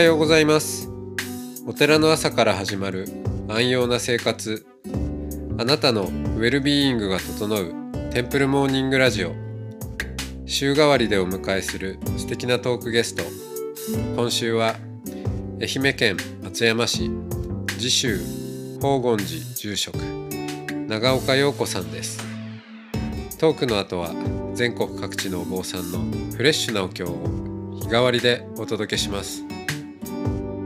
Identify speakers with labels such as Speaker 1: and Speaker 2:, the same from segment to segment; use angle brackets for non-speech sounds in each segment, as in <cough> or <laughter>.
Speaker 1: はようございます。お寺の朝から始まる安養な生活。あなたのウェルビーイングが整うテンプルモーニングラジオ。週替わりでお迎えする素敵なトークゲスト。今週は愛媛県松山市次州宝厳寺住職長岡陽子さんです。トークの後は全国各地のお坊さんのフレッシュなお経を日替わりでお届けします。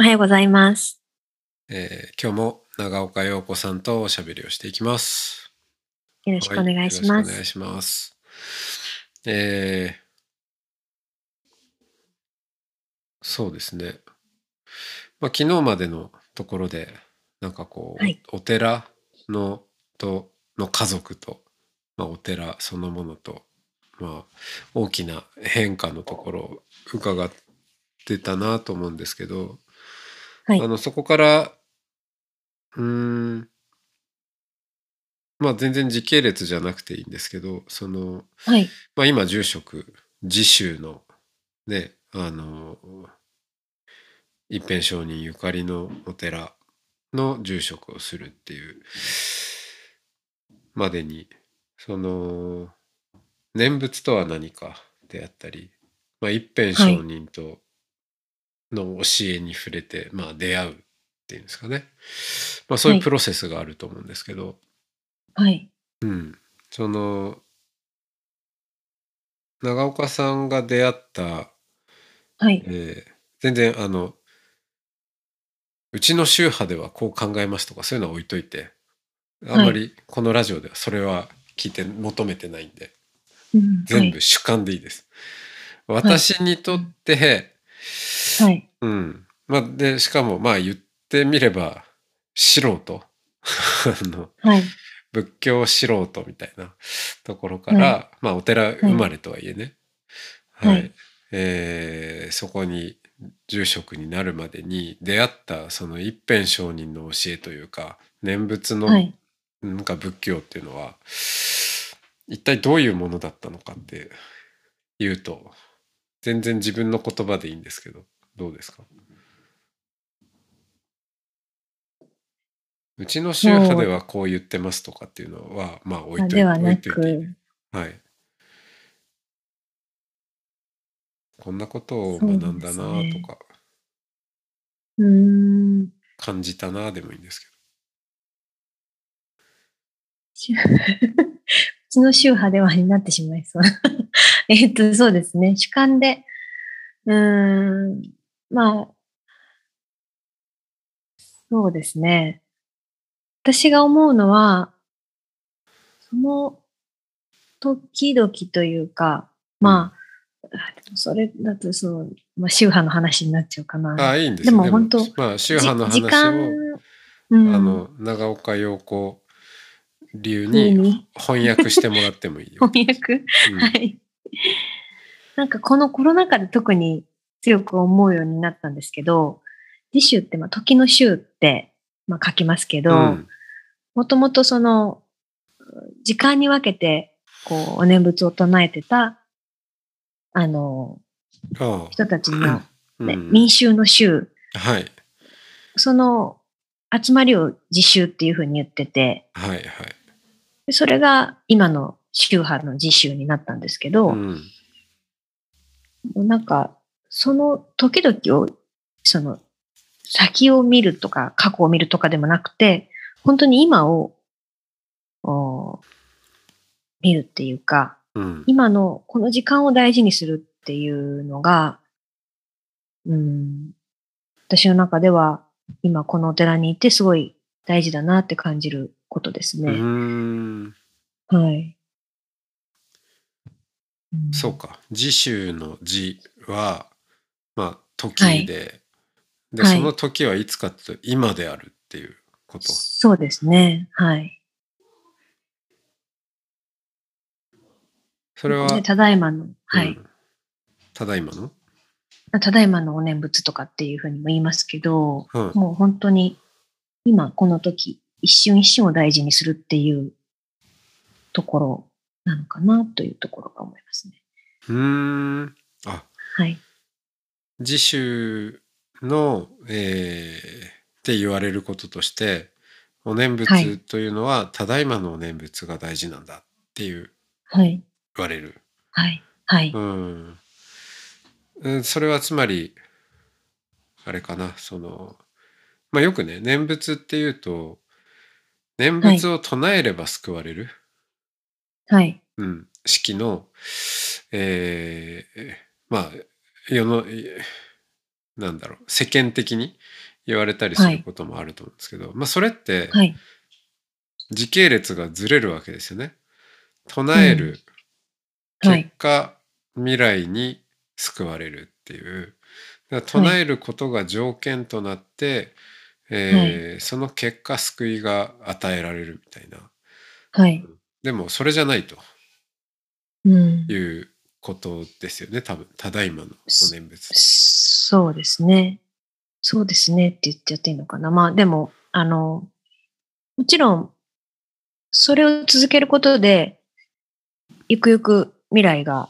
Speaker 2: おはようございます。
Speaker 1: えー今日も長岡陽子さんとおしゃべりをしていきます
Speaker 2: よろしくお願いします。
Speaker 1: はいよろしくお願いします。えーそうですね。まあ、昨日までのところで、なんかこう、
Speaker 2: はい
Speaker 1: お寺のとの家族と、まあ、お寺そのものと、まあ、大きな変化のところを伺ってたなと思うんですけど、
Speaker 2: はい。
Speaker 1: あのそこからうーん。まあ全然時系列じゃなくていいんですけどその、
Speaker 2: はい。
Speaker 1: まあ、今住職次州のねあの一辺上人ゆかりのお寺の住職をするっていうまでにその念仏とは何かであったり、まあ、一辺上人との教えに触れて、まあ、出会うっていうんですかね、まあ、そういう
Speaker 2: はい。
Speaker 1: プロセスがあると思うんですけど、
Speaker 2: はい。
Speaker 1: うん、その長岡さんが出会った、
Speaker 2: はい。
Speaker 1: えー全然あのうちの宗派ではこう考えますとかそういうのは置いといてあんまりこのラジオではそれは聞いて求めてないんで
Speaker 2: うん。
Speaker 1: 全部主観でいいです。私にとって、
Speaker 2: はい。
Speaker 1: うん。まあ、でしかもまあ言ってみれば素人。<laughs> あの
Speaker 2: はい。
Speaker 1: 仏教素人みたいなところから、
Speaker 2: は
Speaker 1: まあお寺生まれとはいえね、は
Speaker 2: はい。い。
Speaker 1: えーそこに住職になるまでに出会ったその一辺上人の教えというか念仏の
Speaker 2: はい。
Speaker 1: なんか仏教っていうのは一体どういうものだったのかっていうと全然自分の言葉でいいんですけどどうですか？うちの宗派ではこう言ってますとかっていうのはまあ置いといていといて。はい。こんなことを学んだなとか、
Speaker 2: うーん。
Speaker 1: 感じたなでもいいんですけ
Speaker 2: しうちの宗派ではになってしまいそう。<laughs> えっと、そうですね。主観で、うーん。まあ、そうですね。私が思うのは、その時々というか、まあ、それだとそう、まあ、宗派の話になっちゃうかな。
Speaker 1: ど。ああ、いいんですよ
Speaker 2: でも本当
Speaker 1: まあ、宗派の
Speaker 2: じ時間
Speaker 1: 話を、
Speaker 2: うん、
Speaker 1: あの、長岡陽子流
Speaker 2: 風
Speaker 1: に
Speaker 2: に
Speaker 1: 翻訳してもらってもいいよ。<laughs>
Speaker 2: 翻訳？
Speaker 1: うん。
Speaker 2: はい。なんかこのコロナ禍で特に強く思うようになったんですけど、次週って、まあ、時の週って、まあ、書きますけど、
Speaker 1: うん。
Speaker 2: もともとその、時間に分けて、こう、お念仏を唱えてた、あの、人たちの、ね
Speaker 1: うん。
Speaker 2: 民衆の衆、
Speaker 1: はい。
Speaker 2: その集まりを自習っていうふうに言ってて、
Speaker 1: はいはい。
Speaker 2: でそれが今の宗派の自習になったんですけど、
Speaker 1: うん。
Speaker 2: なんか、その時々を、その、先を見るとか、過去を見るとかでもなくて、本当に今を、お見るっていうか、
Speaker 1: うん。
Speaker 2: 今のこの時間を大事にするっていうのが、うん、私の中では、今このお寺にいてすごい大事だなって感じることです
Speaker 1: う
Speaker 2: ね。はい。ん
Speaker 1: そうか。次週の字は、まあ、時で、で、
Speaker 2: はい
Speaker 1: その時はいつかっていうと今であるっていうこと。
Speaker 2: そうですね。はい。
Speaker 1: それは、
Speaker 2: でただいまの、はい。
Speaker 1: うんただいまの？
Speaker 2: ただいまのお念仏とかっていうふうにも言いますけど、
Speaker 1: うん。
Speaker 2: もう本当に今この時、一瞬一瞬を大事にするっていうところなのかなというところが思いますね。
Speaker 1: うーん。あ、
Speaker 2: はい。
Speaker 1: 自主の、えーって言われることとして、お念
Speaker 2: はい
Speaker 1: 仏というのは、ただいまのお念仏が大事なんだっていう
Speaker 2: はい。
Speaker 1: 言われる。
Speaker 2: はい。はい。
Speaker 1: うん。うん、それはつまり、あれかな、その、まあよくね、念仏っていうと、念仏を唱えれば救われる。
Speaker 2: はい。
Speaker 1: うん、式の、えーまあ世のえーなんだろう世間的に言われたりすることもあると思うんですけど、まあそれって
Speaker 2: はい。
Speaker 1: 時系列がずれるわけですよね。唱える
Speaker 2: はい。
Speaker 1: 結果、未来に救われるっていう。だから唱えることが条件となって、えーその結果救いが与えられるみたいな。
Speaker 2: はい。
Speaker 1: でもそれじゃないと
Speaker 2: うん
Speaker 1: い。うことですよね多分ただいまのお念仏。
Speaker 2: そうですね。そうですねって言っちゃっていいのかな。まあでも、あの、もちろん、それを続けることで、ゆくゆく未来が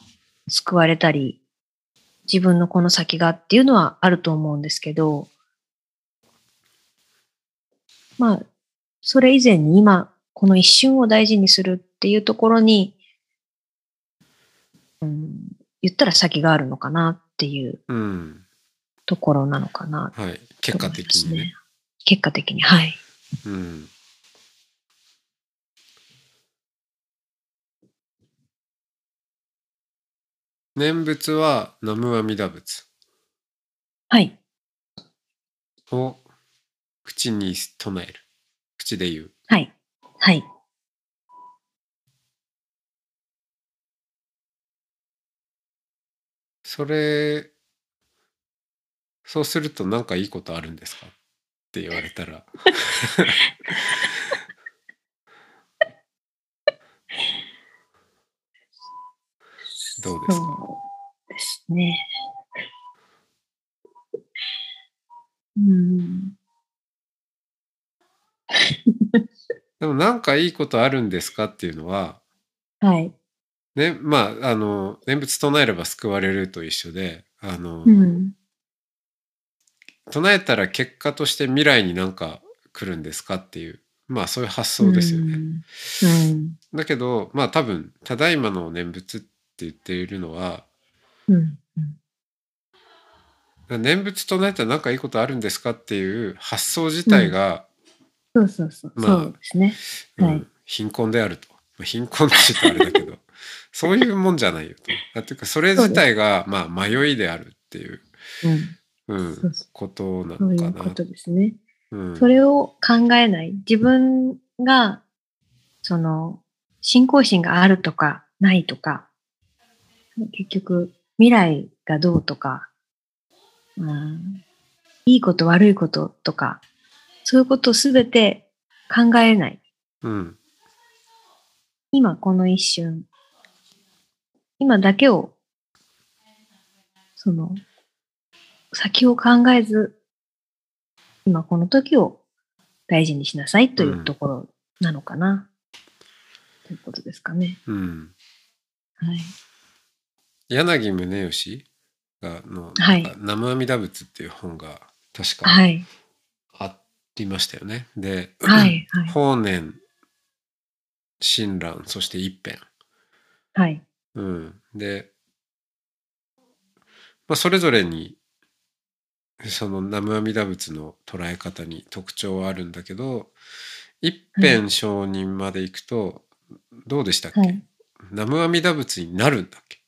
Speaker 2: 救われたり、自分のこの先がっていうのはあると思うんですけど、まあ、それ以前に今、この一瞬を大事にするっていうところに、うん、言ったら先があるのかなっていう
Speaker 1: うん
Speaker 2: ところなのかな
Speaker 1: はい、結果的にね。
Speaker 2: 結果的に、はい。
Speaker 1: うん、念仏は南無阿弥陀仏
Speaker 2: はい。
Speaker 1: を口に唱える口で言う。
Speaker 2: はい。はい。
Speaker 1: それそうすると何かいいことあるんですか？って言われたら <laughs> どうですか？
Speaker 2: そうですね。うん。
Speaker 1: でも何かいいことあるんですかっていうのは
Speaker 2: はい。
Speaker 1: ねまああの念仏唱えれば救われると一緒であの、
Speaker 2: うん。
Speaker 1: 唱えたら結果として未来になんか来るんですかっていうまあそういう発想ですよね。
Speaker 2: うん。うん。
Speaker 1: だけどまあ多分「ただいまの念仏」って言っているのは
Speaker 2: うん。
Speaker 1: 念仏唱えたら何かいいことあるんですかっていう発想自体が、
Speaker 2: そうそうそう。
Speaker 1: まあ
Speaker 2: そうですね。
Speaker 1: うん
Speaker 2: はい
Speaker 1: 貧困であると。まあ貧困って言うとあれだけど <laughs> そういうもんじゃないよと。あっていうかそれ自体がまあ迷いであるっていう、
Speaker 2: うん。
Speaker 1: うん
Speaker 2: そうそ
Speaker 1: ことな
Speaker 2: そうい
Speaker 1: のかな。
Speaker 2: うことですね。
Speaker 1: うん
Speaker 2: それを考えない。自分が、その、信仰心があるとか、ないとか、結局、未来がどうとか、うん、いいこと悪いこととか、そういうことをすべて考えない。
Speaker 1: うん
Speaker 2: 今この一瞬、今だけを、その、先を考えず、今この時を大事にしなさいというところなのかな、ということですかね。
Speaker 1: うん
Speaker 2: はい。
Speaker 1: 柳宗悦がの、
Speaker 2: はい
Speaker 1: なんか南無阿弥陀仏っていう本が確か
Speaker 2: はい。
Speaker 1: ありましたよね。で、
Speaker 2: はい。はい。
Speaker 1: 法然親鸞そして一辺。
Speaker 2: はい。
Speaker 1: うん、で、まあ、それぞれにその南無阿弥陀仏の捉え方に特徴はあるんだけど一辺承認までいくとどうでしたっけ、
Speaker 2: はい。
Speaker 1: 南無阿弥陀仏になるんだっけ？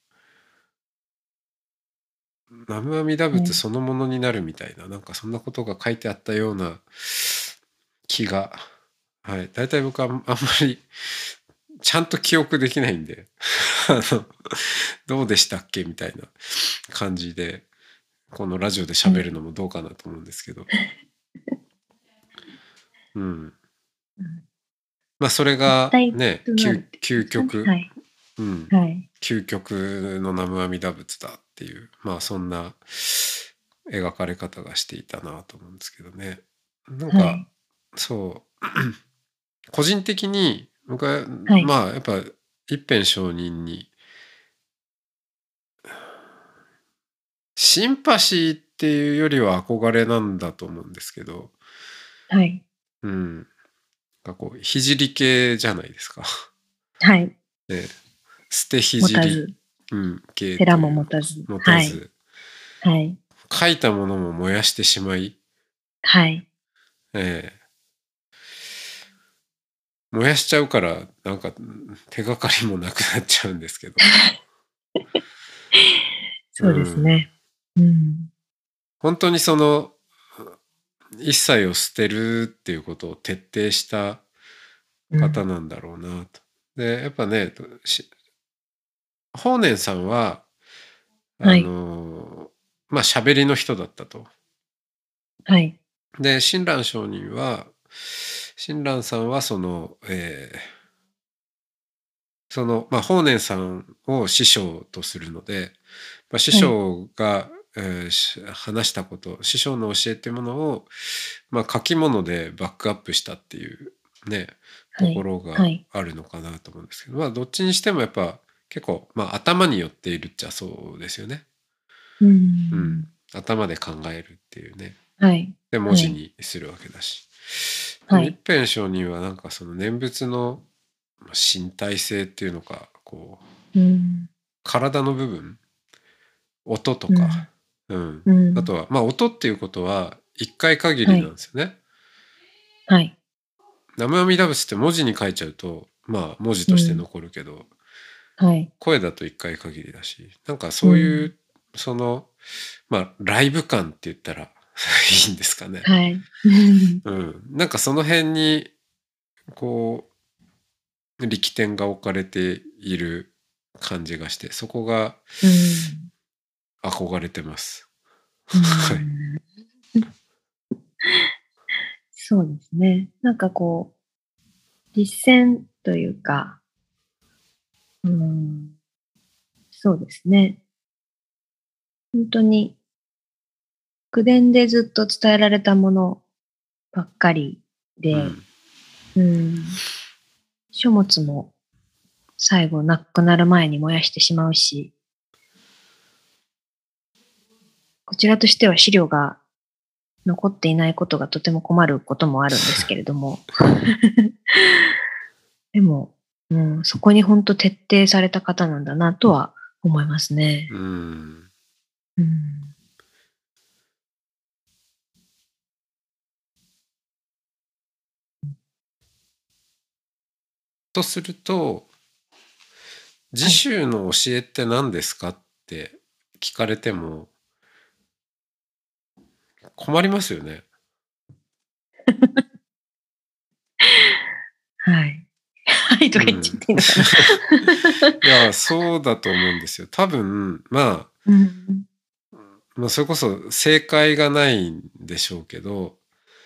Speaker 1: 南無阿弥陀仏そのものになるみたいな、なんかそんなことが書いてあったような気がはい大体僕はあんまりちゃんと記憶できないんであのどうでしたっけみたいな感じでこのラジオで喋るのもどうかなと思うんですけど。<laughs> うん。
Speaker 2: うん
Speaker 1: まあそれがね究極、
Speaker 2: はい。
Speaker 1: うん、
Speaker 2: はい。
Speaker 1: 究極の南無阿弥陀仏だっていうまあそんな描かれ方がしていたなと思うんですけどね。なんか、
Speaker 2: はい。
Speaker 1: そう <clears throat> 個人的に僕は、
Speaker 2: はい
Speaker 1: まあやっぱ一辺上人にシンパシーっていうよりは憧れなんだと思うんですけど、
Speaker 2: はい。
Speaker 1: うん、なんかこう聖系じゃないですか。
Speaker 2: はい。
Speaker 1: ね、捨て
Speaker 2: 持た
Speaker 1: 聖、
Speaker 2: ず、
Speaker 1: うん、
Speaker 2: 寺も持たず。
Speaker 1: 持たず、
Speaker 2: はい。はい。
Speaker 1: 書いたものも燃やしてしまい、
Speaker 2: はい。
Speaker 1: ええ燃やしちゃうからなんか手がかりもなくなっちゃうんですけど <laughs>
Speaker 2: そうですね。うん。
Speaker 1: 本当にその一切を捨てるっていうことを徹底した
Speaker 2: うん
Speaker 1: 方なんだろうなと。でやっぱねし法然さんはあ
Speaker 2: はい
Speaker 1: の、まあ喋りの人だったと。
Speaker 2: はい。
Speaker 1: で親鸞上人は親鸞さんはその、えーその、まあ、法然さんを師匠とするので、まあ、師匠が、えーし話したこと師匠の教えっていうものを、まあ、書き物でバックアップしたっていうねと
Speaker 2: はい
Speaker 1: こ。ろが
Speaker 2: はい
Speaker 1: あるのかなと思うんですけど、まあどっちにしてもやっぱ結構、まあ、頭によっているっちゃそうですよね。
Speaker 2: う
Speaker 1: うん
Speaker 2: ん。
Speaker 1: 頭で考えるっていうね。
Speaker 2: はい。
Speaker 1: で文字にするわけだし。
Speaker 2: はい
Speaker 1: 一辺上人はなんかその念仏のまあ身体性っていうのかこう
Speaker 2: うん。
Speaker 1: 体の部分音とか、うん
Speaker 2: うん。
Speaker 1: あとはまあ音っていうことは一回限りなんですよね。
Speaker 2: はい。
Speaker 1: 南無阿弥陀仏って文字に書いちゃうとまあ文字として残るけど、
Speaker 2: はい。
Speaker 1: 声だと一回限りだしなんかそういう、そのまあライブ感って言ったら <laughs> いいんですかね。
Speaker 2: はい。<laughs>
Speaker 1: うん、なんかその辺にこう力点が置かれている感じがしてそこが憧れてます。<laughs> はい
Speaker 2: うんそうですね。なんかこう、実践というか、うん、そうですね。本当に、口伝でずっと伝えられたものばっかりで、
Speaker 1: うん
Speaker 2: うん、書物も最後なくなる前に燃やしてしまうし、こちらとしては資料が残っていないことがとても困ることもあるんですけれども。<laughs> でも、うん、そこに本当徹底された方なんだなとは思いますね。
Speaker 1: うん
Speaker 2: うん、
Speaker 1: とすると自宗の教えって何ですかって聞かれても困りますよね。<laughs>
Speaker 2: はい。はいとか言っちゃっていいのかな。<laughs>
Speaker 1: いやそうだと思うんですよ。多分ま
Speaker 2: うん
Speaker 1: あ、まあ、それこそ正解がないんでしょうけど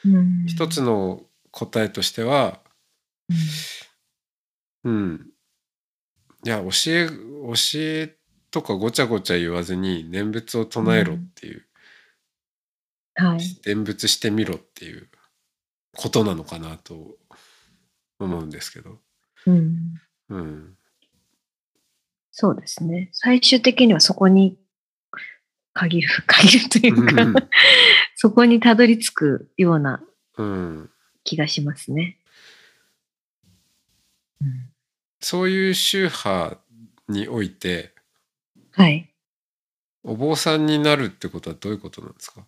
Speaker 2: うん
Speaker 1: 一つの答えとしてはうん。いや、教え、教えとかごちゃごちゃ言わずに念仏を唱えろっていう、
Speaker 2: はい。
Speaker 1: 念仏してみろっていうことなのかなと思うんですけど。
Speaker 2: うん
Speaker 1: うん。
Speaker 2: そうですね。最終的にはそこに限る、<laughs> 限るというか、
Speaker 1: うん <laughs>
Speaker 2: そこにたどり着くような
Speaker 1: うん。
Speaker 2: 気がしますね。うん
Speaker 1: そういう宗派において、
Speaker 2: はい。
Speaker 1: お坊さんになるってことはどういうことなんですか？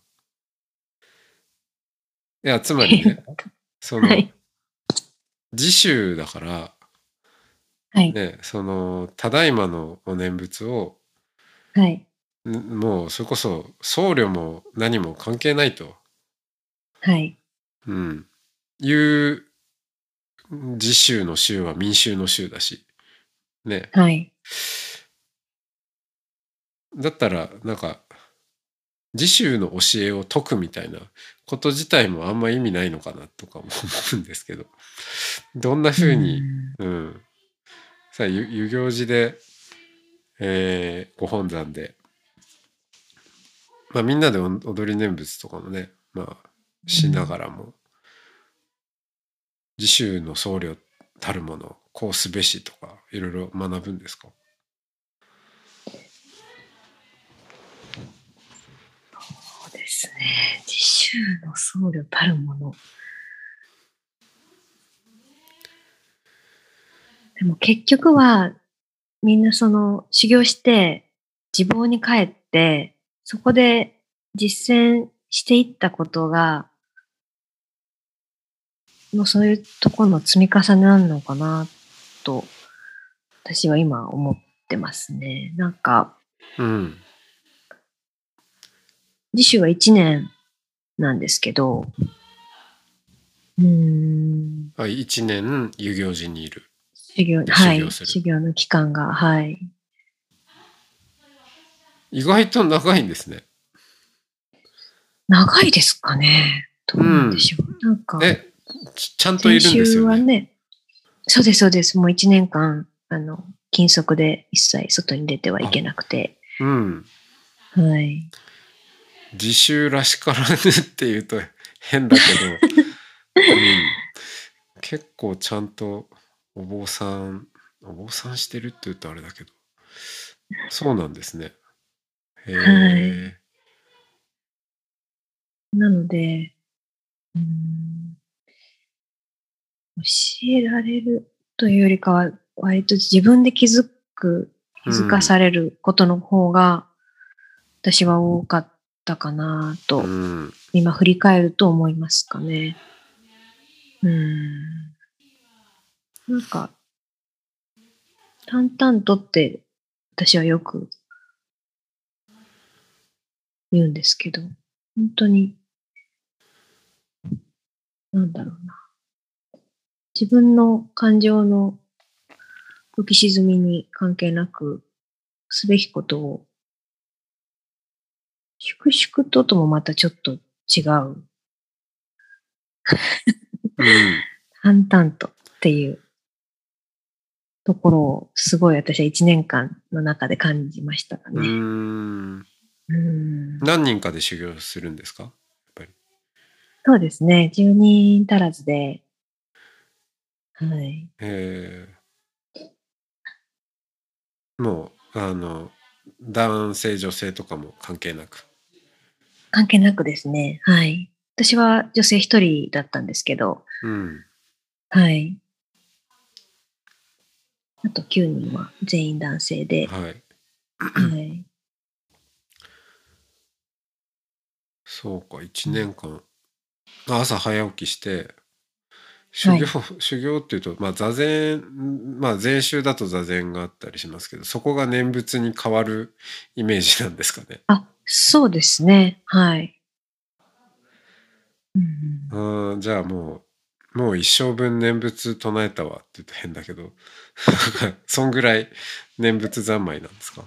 Speaker 1: いや、つまりね、<laughs> その、
Speaker 2: はい。
Speaker 1: 自宗だから、
Speaker 2: はい。
Speaker 1: ね、その、ただいまのお念仏を、
Speaker 2: はい。
Speaker 1: んもうそれこそ僧侶も何も関係ないと、
Speaker 2: はい。
Speaker 1: うん、いう自宗の宗は民衆の宗だしね
Speaker 2: はい。
Speaker 1: だったらなんか自習の教えを解くみたいなこと自体もあんま意味ないのかなとかも思うんですけどどんな風に、うん、さあ遊行寺で、えーご本山で、まあ、みんなで踊り念仏とかもね、まあ、しながらも、自習の僧侶たるものこうすべしとかいろいろ学ぶんですか？
Speaker 2: そうですね。自習の僧侶たるもの。でも結局は、みんなその修行して、自分に帰って、そこで実践していったことが、もうそういうところの積み重ねなのかな、と、私は今思ってますね。なんか、
Speaker 1: うん。
Speaker 2: 次週は1年なんですけど、うーん、
Speaker 1: あ1年遊行寺にいる
Speaker 2: 修行、
Speaker 1: で
Speaker 2: はい。
Speaker 1: 修行す、る
Speaker 2: 修行の期間が、はい。
Speaker 1: 意外と長いんですね。
Speaker 2: 長いですかね。どうなんでしょう。なんか、
Speaker 1: えちちゃんといるんですよね。
Speaker 2: はね、そうです、そうです。もう1年間、あの、禁足で一切外に出てはいけなくて、
Speaker 1: うん。
Speaker 2: はい。
Speaker 1: 自習らしからぬっていうと変だけど、<laughs> うん、結構ちゃんとお坊さんお坊さんしてるって言うとあれだけど。そうなんですね。へえ、
Speaker 2: なので、うーん教えられるというよりかは、割と自分で気づく、気づかされることの方が、私は多かったかなと、
Speaker 1: うん。
Speaker 2: 今振り返ると思いますかね。うーん。なんか、淡々とって私はよく言うんですけど、本当に、なんだろうな。自分の感情の浮き沈みに関係なく、すべきことを、粛々とともまたちょっと違う、
Speaker 1: うん。
Speaker 2: 淡々とっていうところをすごい私は一年間の中で感じましたね。
Speaker 1: ん
Speaker 2: うん
Speaker 1: 何人かで修行するんですか？やっぱり
Speaker 2: そうですね。10人足らずで、はい。
Speaker 1: えーもうあの男性女性とかも関係なく？
Speaker 2: 関係なくですね。はい。私は女性一人だったんですけど、
Speaker 1: うん
Speaker 2: はい。あと9人は全員男性で、
Speaker 1: はい
Speaker 2: はい。
Speaker 1: そうか1年間、朝早起きして修行、修行っていうと、まあ、座禅まあ禅宗だと座禅があったりしますけどそこが念仏に変わるイメージなんですかね。
Speaker 2: あ、そうですね。はい。うん
Speaker 1: うんじゃあもうもう一生分念仏唱えたわって言うと変だけど <laughs> そんぐらい念仏三昧なんですか？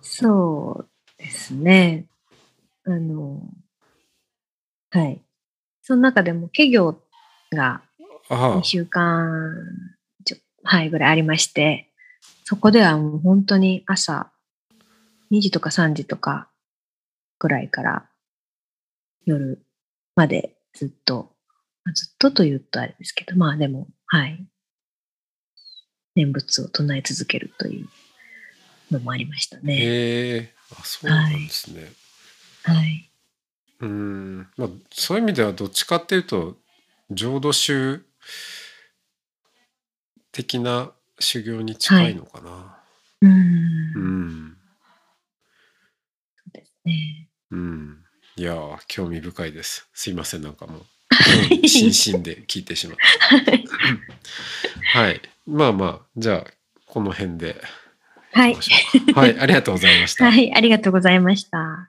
Speaker 2: そうですね。あの、はい。その中でも、家業が
Speaker 1: ああ
Speaker 2: 2週間ちょ、はい、ぐらいありまして、そこではもう本当に朝2時とか3時とかぐらいから夜までずっと、まあずっとと言うとあれですけど、まあでも、はい。念仏を唱え続けるというのもありましたね。
Speaker 1: へえあそうなんですね。
Speaker 2: はい。
Speaker 1: うんまあそういう意味ではどっちかっていうと浄土宗的な修行に近いのかな。
Speaker 2: うーん。
Speaker 1: うん
Speaker 2: そうですね。
Speaker 1: うんいやー興味深いです。すいませんなんかもう <laughs>
Speaker 2: い
Speaker 1: 心身で聞いてしまって。はいまあまあじゃあこの辺で
Speaker 2: はい。
Speaker 1: はいありがとうございました。
Speaker 2: はい。ありがとうございました。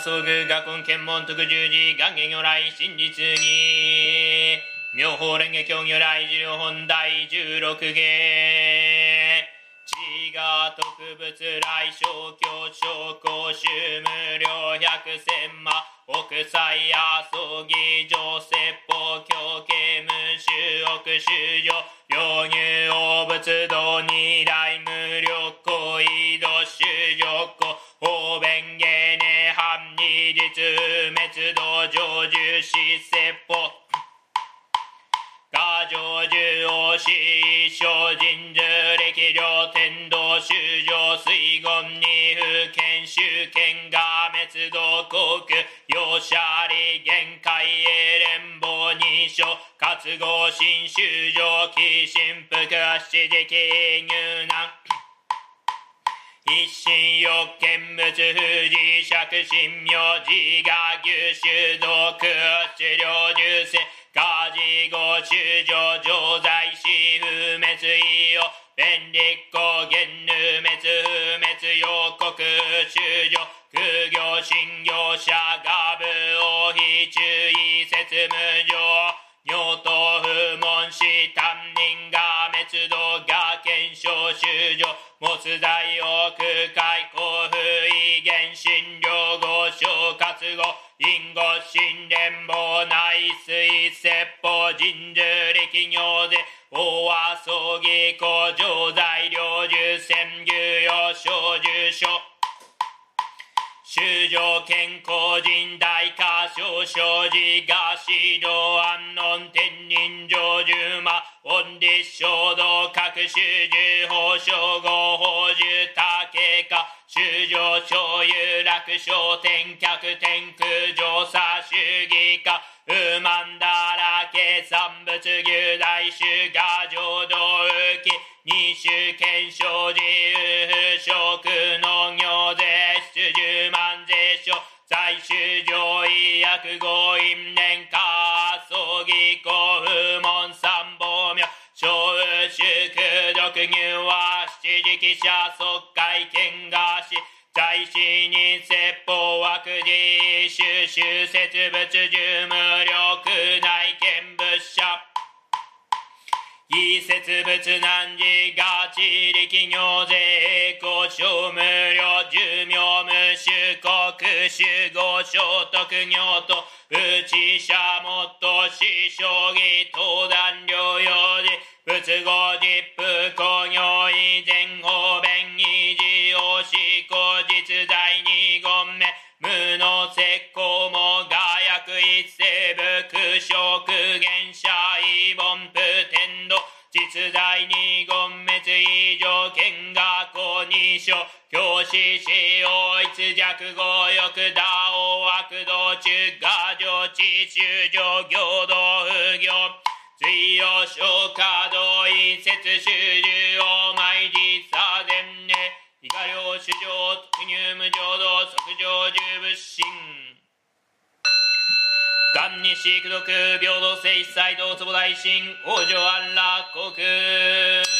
Speaker 3: 万号南宋宮学問検問特十字願下如来真実に妙法蓮華経如来十本第十六芸地が特物来小教小公衆無料百千万億歳や葬儀上説法教刑無収億修上領入応仏道二来無力行移動道成就死説法画上十王子小人樹歴量天道修上水言二府県州県が滅道国容赦利限界へ連邦二所活合新修上寄神福七時期入難一心欲見物富士釈神明寺が牛種毒治療重生ガジゴ修上常在死不滅意を便利公言ぬ滅不滅予告修上苦行信業者が部を非注意説無上尿と没罪を空海公不意原神領合唱活語因果神連邦内水説法人樹力行で大和葬儀工場材料重戦牛用小重所修上健康人大化少々寺が指導安穏天人上十魔恩立衝動各種十法称号法樹竹か修上超有楽昇天客天空上差主義か不満だらけ産物牛大衆が浄土浮き二種検証自由不食農業税出十万税所在州上位約五因年毒乳は七時記者即会見がし在死に説法枠自収集設物重無力内見物者異説物難事が地力業税交渉無料寿命無収国守護所得業と内者もっと死将棋登壇療養時仏語実布工業以前方便維持を執行実在二言目無の石膏も画薬一世仏食原者異凡不天道。実在二言滅以上見学校二所教師使用一弱語欲打王悪道中。画上地中上行道不行。水曜消化道一節修十王毎日左前ね。以下領主上特入無浄土即上十仏心元日苦毒平等性一切同坪大神王女安楽国。